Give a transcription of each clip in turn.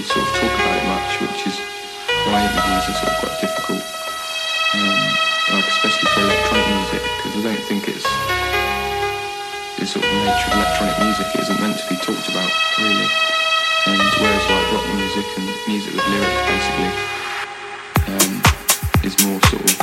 really sort of talk about it much, which is why interviews are sort of quite difficult, um, like especially for electronic music, because I don't think it's the sort of nature of electronic music it isn't meant to be talked about really, and whereas like rock music and music with lyrics basically um, is more sort of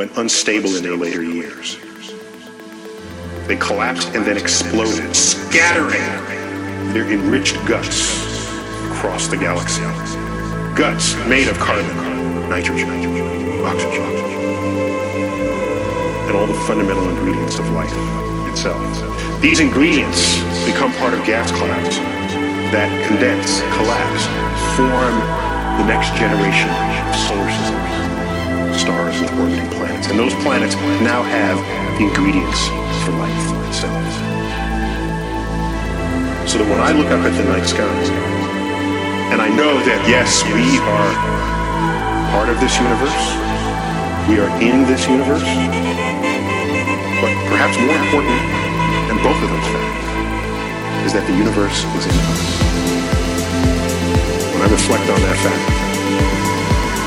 went unstable in their later years. They collapsed and then exploded, scattering their enriched guts across the galaxy. Guts made of carbon, nitrogen, oxygen, and all the fundamental ingredients of life itself. These ingredients become part of gas clouds that condense, collapse, form the next generation orbiting planets. And those planets now have the ingredients for life itself. So that when I look up at the night sky, and I know that yes, we are part of this universe, we are in this universe, but perhaps more important than both of those facts is that the universe is in us. When I reflect on that fact,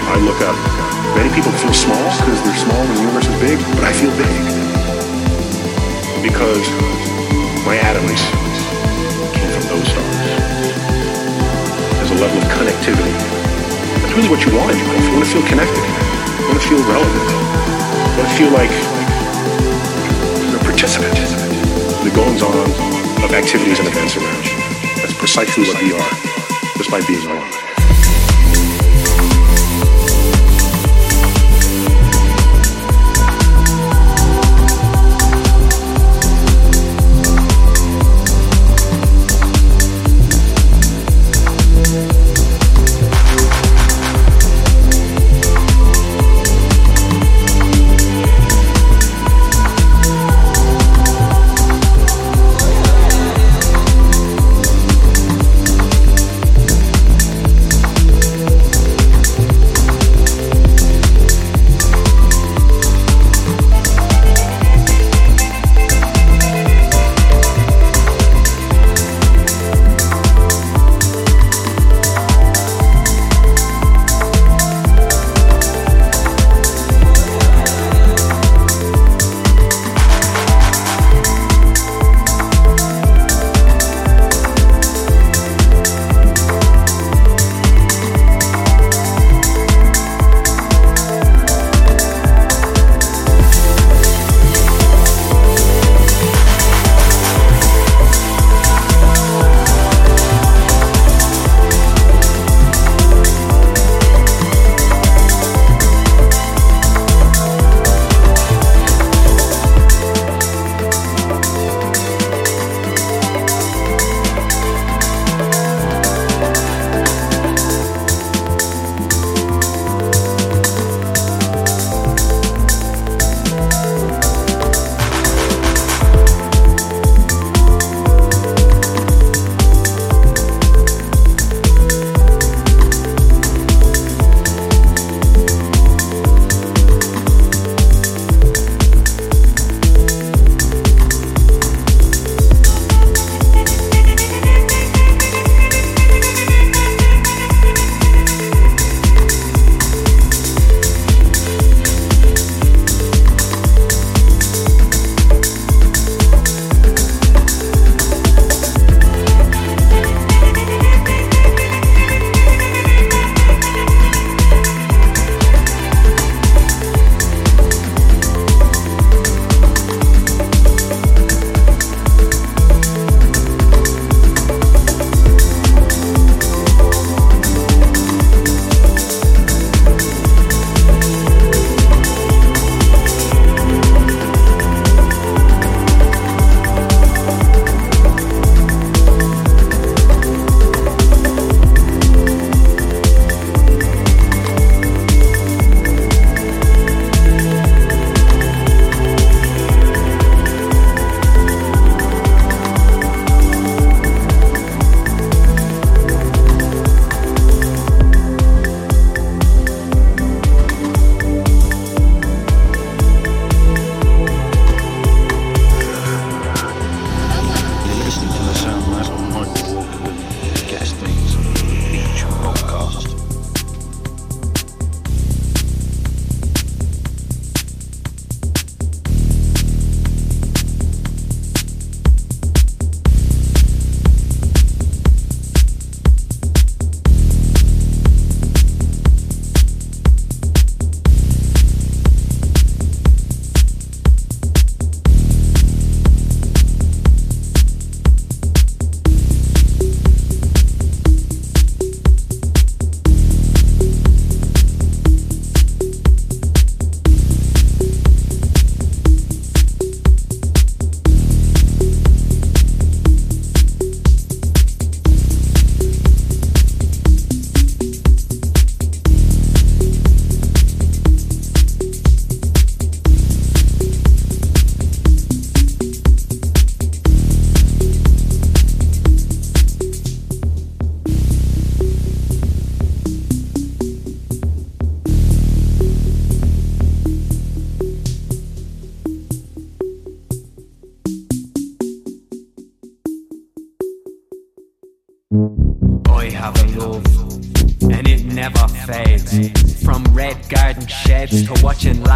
I look up. Many people feel small because they're small and the universe is big, but I feel big because my atoms came from those stars. There's a level of connectivity. That's really what you want in life. You want to feel connected. You want to feel relevant. You want to feel like you're a participant the goings on of activities and events around you. That's precisely what we are, by being alive.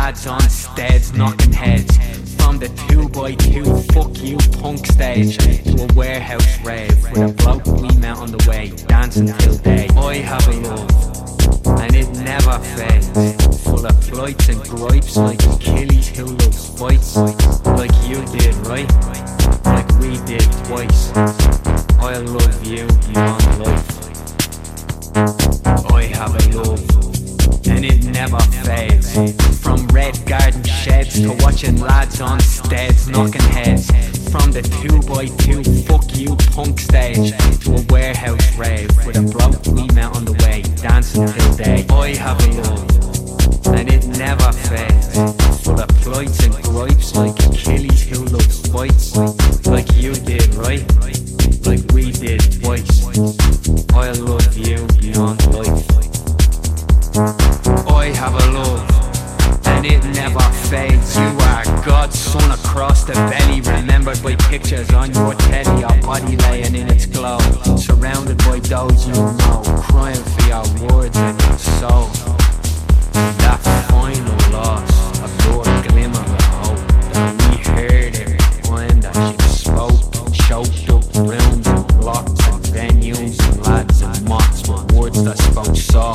lads on stairs knocking heads. From the two by two, fuck you punk stage. stać bądź co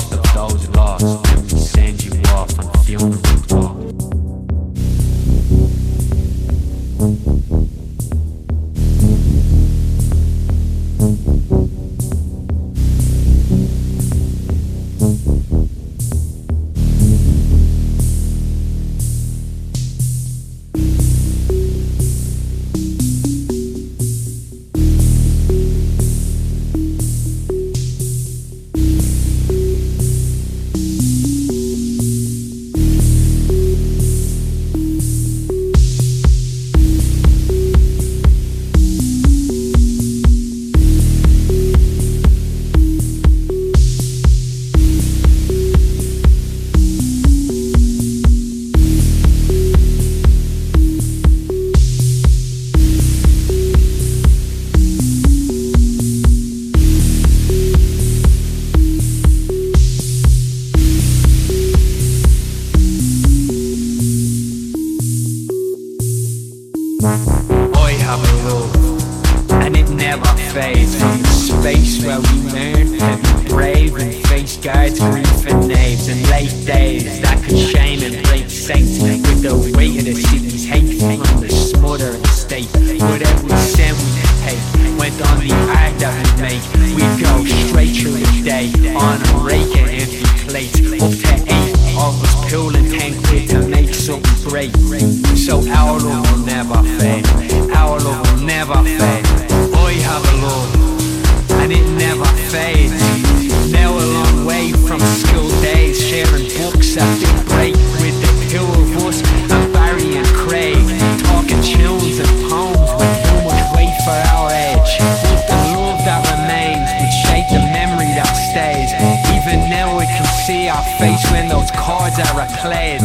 see our face when those cards are played.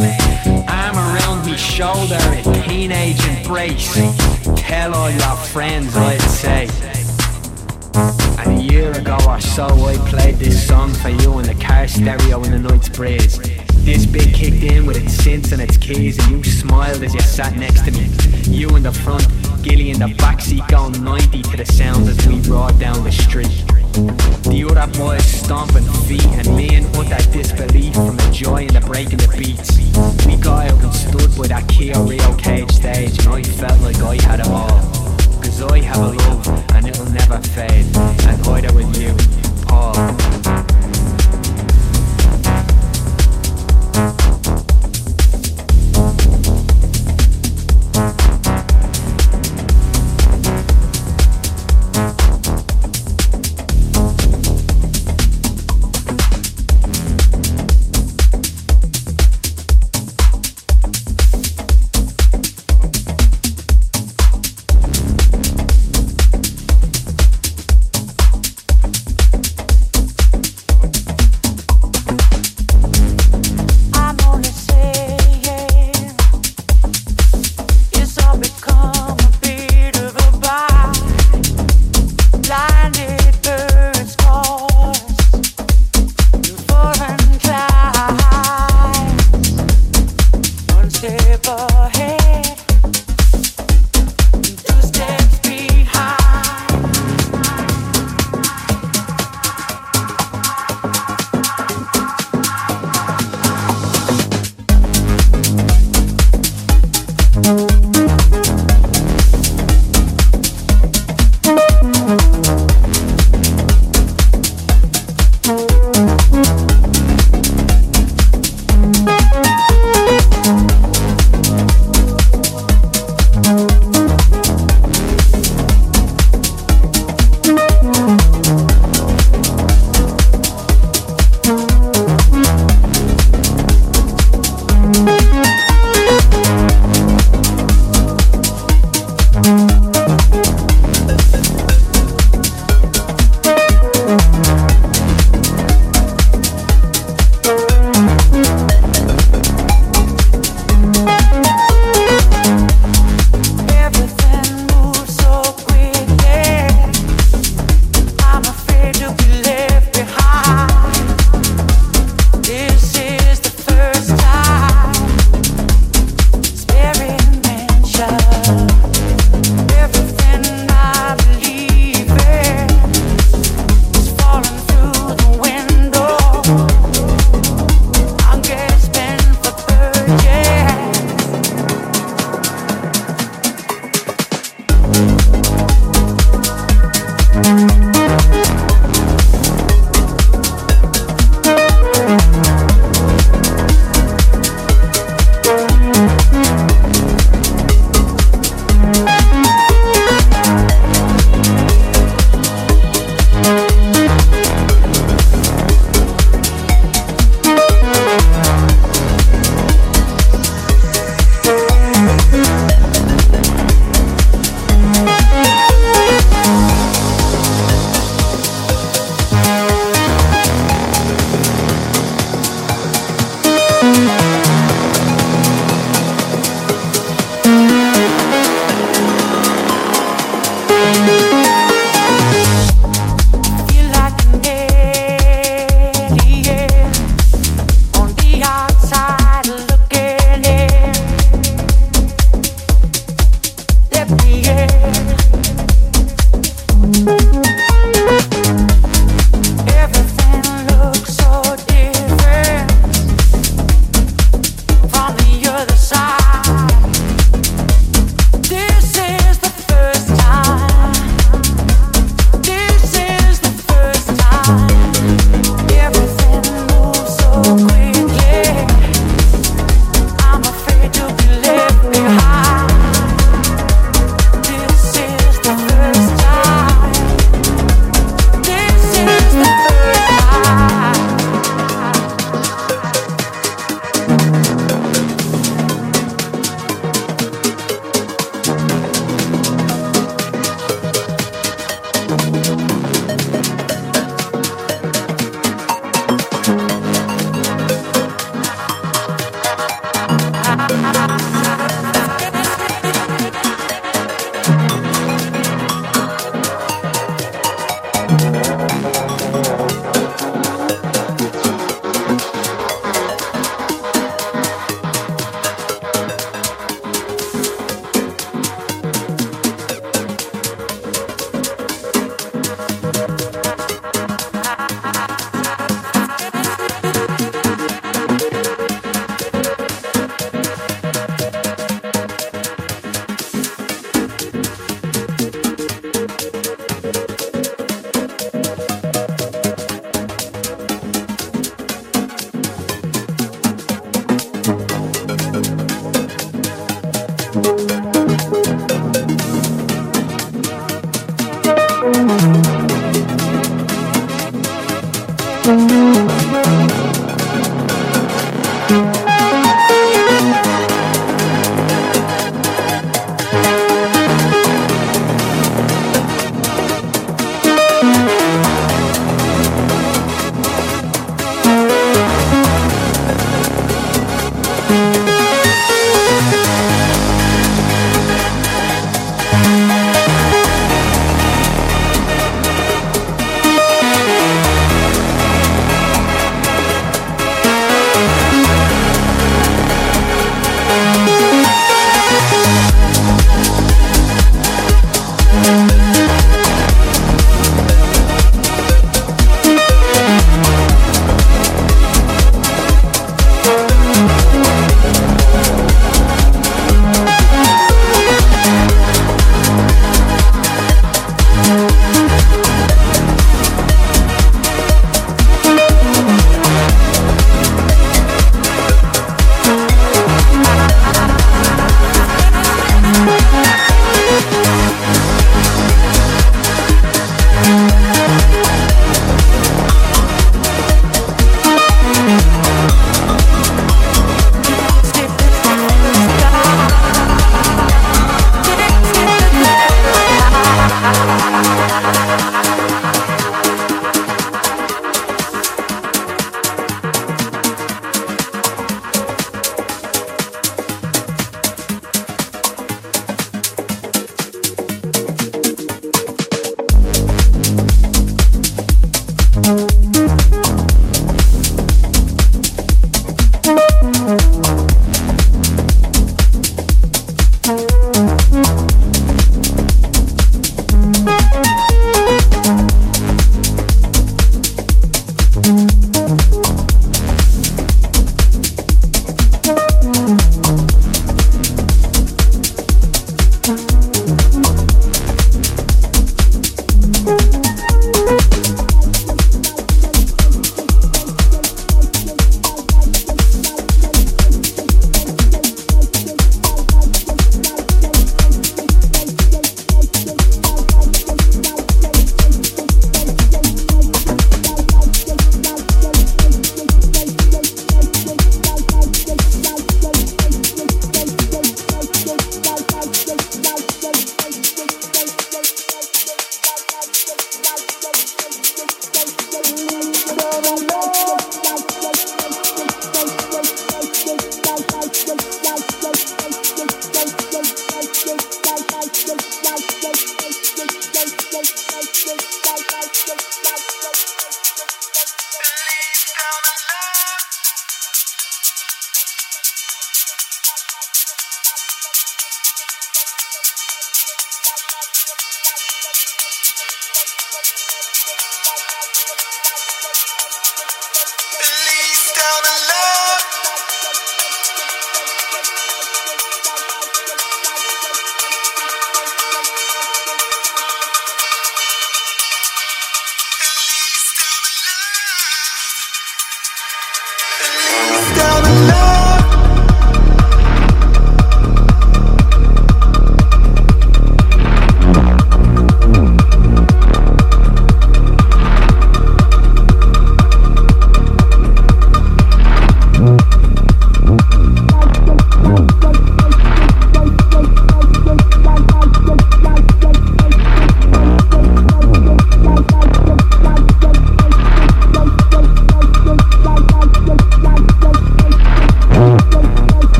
Arm around me shoulder, a teenage embrace. Tell all your friends, I'd say. And a year ago or so, I played this song for you in the car stereo in the night's breeze. This bit kicked in with its synths and its keys, and you smiled as you sat next to me. You in the front, Gilly in the backseat, going 90 to the sound as we roared down the street. The other boys stomping feet and me in utter disbelief from enjoying the break in the beats. We got up and stood by that Kia real cage stage and I felt like I had it all. Cause I have a love and it'll never fade. And either with you, Paul.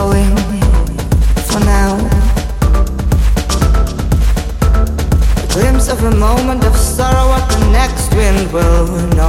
going for now. A glimpse of a moment of sorrow, what the next wind will know.